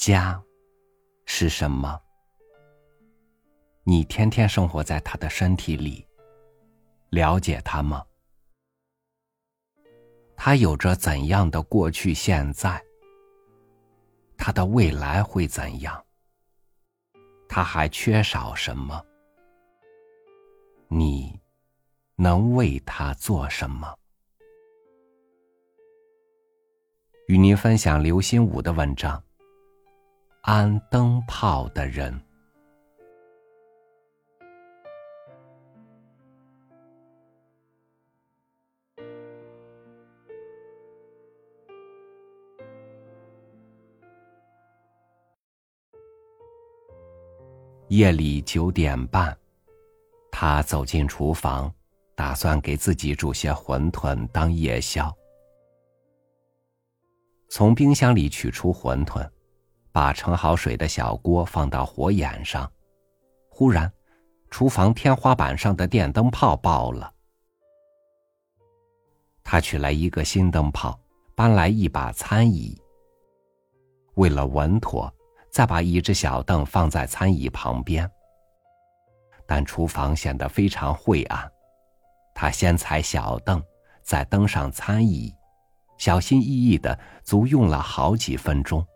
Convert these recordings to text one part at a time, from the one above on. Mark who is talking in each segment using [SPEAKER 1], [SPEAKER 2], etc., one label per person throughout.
[SPEAKER 1] 家是什么？你天天生活在他的身体里，了解他吗？他有着怎样的过去、现在？他的未来会怎样？他还缺少什么？你能为他做什么？与您分享刘心武的文章《安灯泡的人》。夜里九点半，他走进厨房，打算给自己煮些馄饨当夜宵。从冰箱里取出馄饨，把盛好水的小锅放到火眼上。忽然，厨房天花板上的电灯泡爆了。他取来一个新灯泡，搬来一把餐椅。为了稳妥，再把一只小凳放在餐椅旁边。但厨房显得非常晦暗，他先踩小凳，再登上餐椅。小心翼翼的，足用了好几分钟。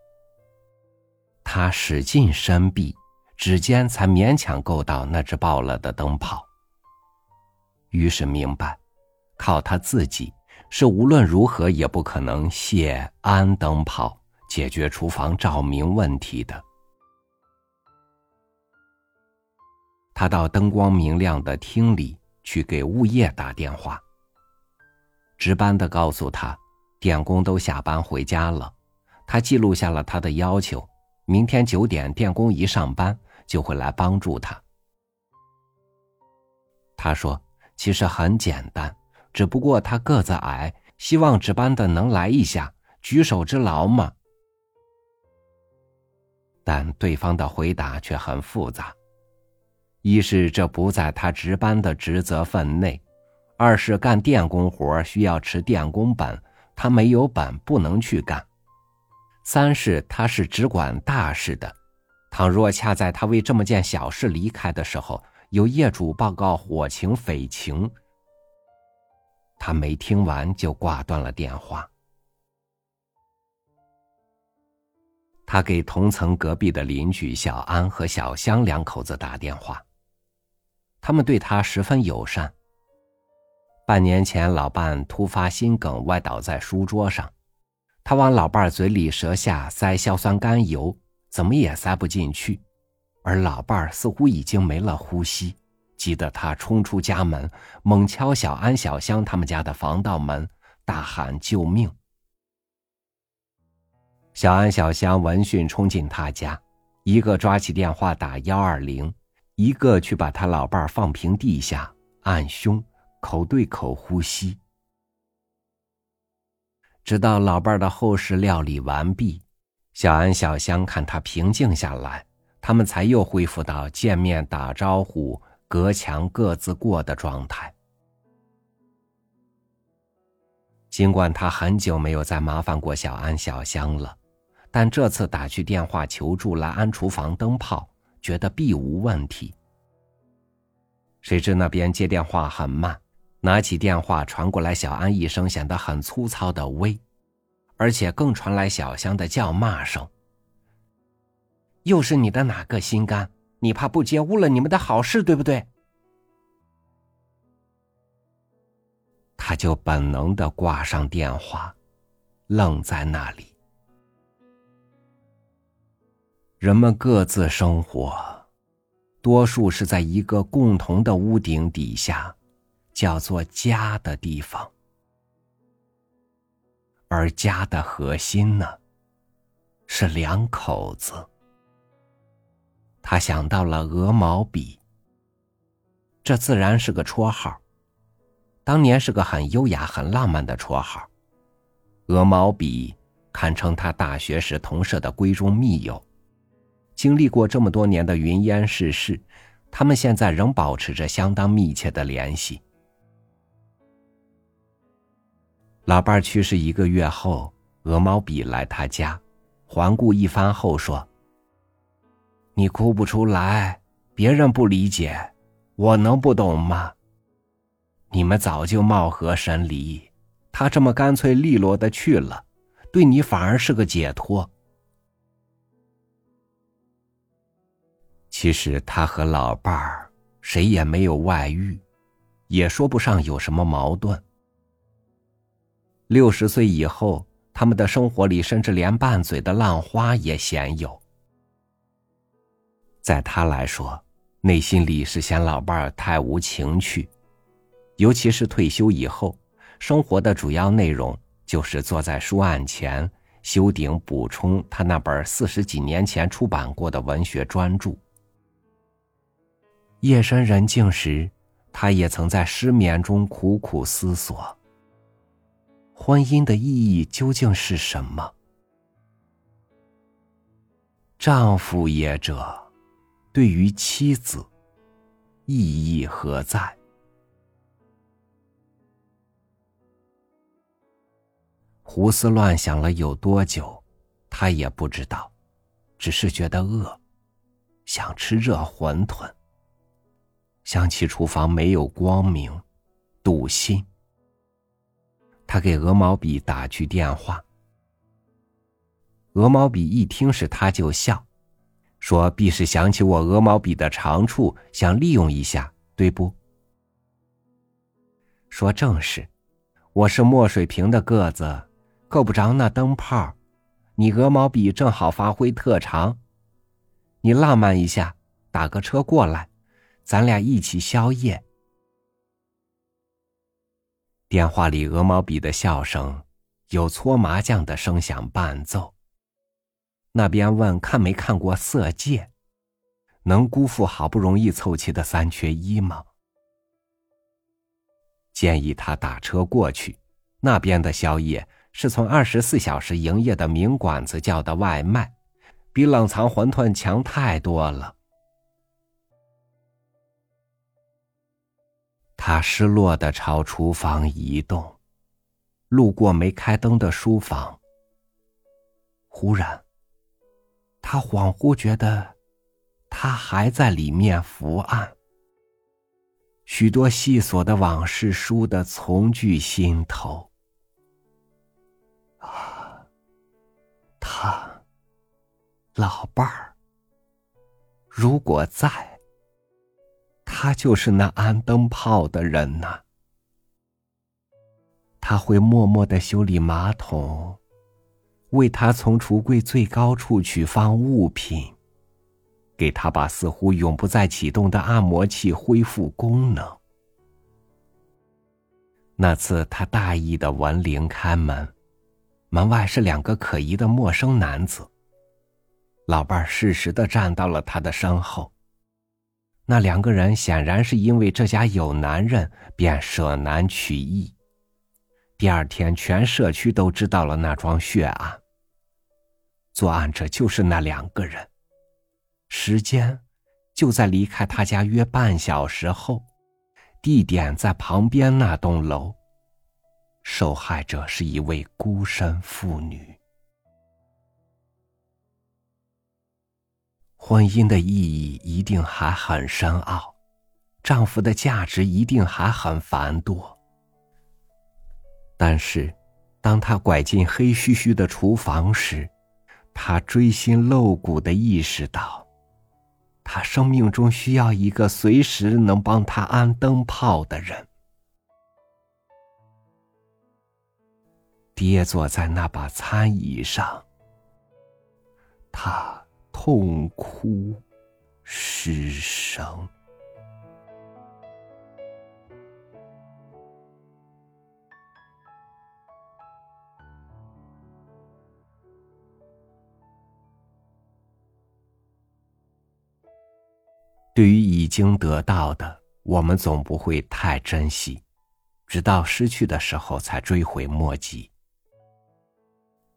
[SPEAKER 1] 他使劲伸臂，指尖才勉强够到那只爆了的灯泡。于是明白，靠他自己是无论如何也不可能卸安灯泡解决厨房照明问题的。他到灯光明亮的厅里去给物业打电话。值班的告诉他。电工都下班回家了，他记录下了他的要求，明天九点电工一上班就会来帮助他。他说：“其实很简单，只不过他个子矮，希望值班的能来一下，举手之劳嘛。”但对方的回答却很复杂：一是这不在他值班的职责分内，二是干电工活需要持电工本。他没有本，不能去干。三是他是只管大事的，倘若恰在他为这么件小事离开的时候，有业主报告火情匪情，他没听完就挂断了电话。他给同层隔壁的邻居小安和小香两口子打电话，他们对他十分友善。半年前，老伴突发心梗，歪倒在书桌上。他往老伴嘴里、舌下塞硝酸甘油，怎么也塞不进去。而老伴似乎已经没了呼吸，急得他冲出家门，猛敲小安、小香他们家的防盗门，大喊救命。小安、小香闻讯冲进他家，一个抓起电话打幺二零，一个去把他老伴放平地下，按胸。口对口呼吸，直到老伴的后事料理完毕，小安、小香看他平静下来，他们才又恢复到见面打招呼、隔墙各自过的状态。尽管他很久没有再麻烦过小安、小香了，但这次打去电话求助来安厨房灯泡，觉得必无问题。谁知那边接电话很慢。拿起电话传过来，小安一声显得很粗糙的“喂”，而且更传来小香的叫骂声。又是你的哪个心肝？你怕不接误了你们的好事，对不对？他就本能的挂上电话，愣在那里。人们各自生活，多数是在一个共同的屋顶底下。叫做家的地方，而家的核心呢，是两口子。他想到了鹅毛笔，这自然是个绰号，当年是个很优雅、很浪漫的绰号。鹅毛笔堪称他大学时同舍的闺中密友，经历过这么多年的云烟世事，他们现在仍保持着相当密切的联系。老伴去世一个月后，鹅毛笔来他家，环顾一番后说：“你哭不出来，别人不理解，我能不懂吗？你们早就貌合神离，他这么干脆利落的去了，对你反而是个解脱。其实他和老伴儿谁也没有外遇，也说不上有什么矛盾。六十岁以后。”他们的生活里，甚至连拌嘴的浪花也鲜有。在他来说，内心里是嫌老伴儿太无情趣，尤其是退休以后，生活的主要内容就是坐在书案前修订补充他那本四十几年前出版过的文学专著。夜深人静时，他也曾在失眠中苦苦思索。婚姻的意义究竟是什么？丈夫也者，对于妻子，意义何在？胡思乱想了有多久，他也不知道，只是觉得饿，想吃热馄饨。想起厨房没有光明，堵心。他给鹅毛笔打去电话。鹅毛笔一听是他，就笑，说：“必是想起我鹅毛笔的长处，想利用一下，对不？”说：“正是，我是墨水瓶的个子，够不着那灯泡，你鹅毛笔正好发挥特长。你浪漫一下，打个车过来，咱俩一起宵夜。”电话里鹅毛笔的笑声，有搓麻将的声响伴奏。那边问看没看过《色戒》，能辜负好不容易凑齐的三缺一吗？建议他打车过去。那边的宵夜是从二十四小时营业的名馆子叫的外卖，比冷藏馄饨强太多了。他失落的朝厨房移动，路过没开灯的书房。忽然，他恍惚觉得，他还在里面伏案。许多细琐的往事书的从句心头。啊，他，老伴儿，如果在。他就是那安灯泡的人呐。他会默默的修理马桶，为他从橱柜最高处取放物品，给他把似乎永不再启动的按摩器恢复功能。那次他大意的闻铃开门，门外是两个可疑的陌生男子。老伴适时的站到了他的身后。那两个人显然是因为这家有男人，便舍男取义。第二天，全社区都知道了那桩血案。作案者就是那两个人，时间就在离开他家约半小时后，地点在旁边那栋楼。受害者是一位孤身妇女。婚姻的意义一定还很深奥，丈夫的价值一定还很繁多。但是，当他拐进黑黢黢的厨房时，他锥心露骨的意识到，他生命中需要一个随时能帮他安灯泡的人。跌坐在那把餐椅上，他。痛哭失声。对于已经得到的，我们总不会太珍惜，直到失去的时候才追悔莫及。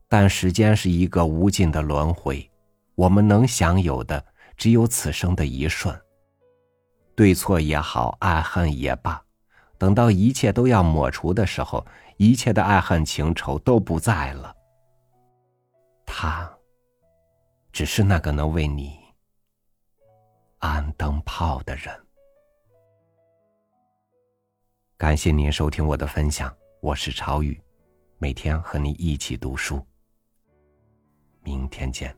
[SPEAKER 1] 但时间是一个无尽的轮回。我们能享有的只有此生的一瞬。对错也好，爱恨也罢，等到一切都要抹除的时候，一切的爱恨情仇都不在了。他只是那个能为你安灯泡的人。感谢您收听我的分享，我是超宇，每天和你一起读书。明天见。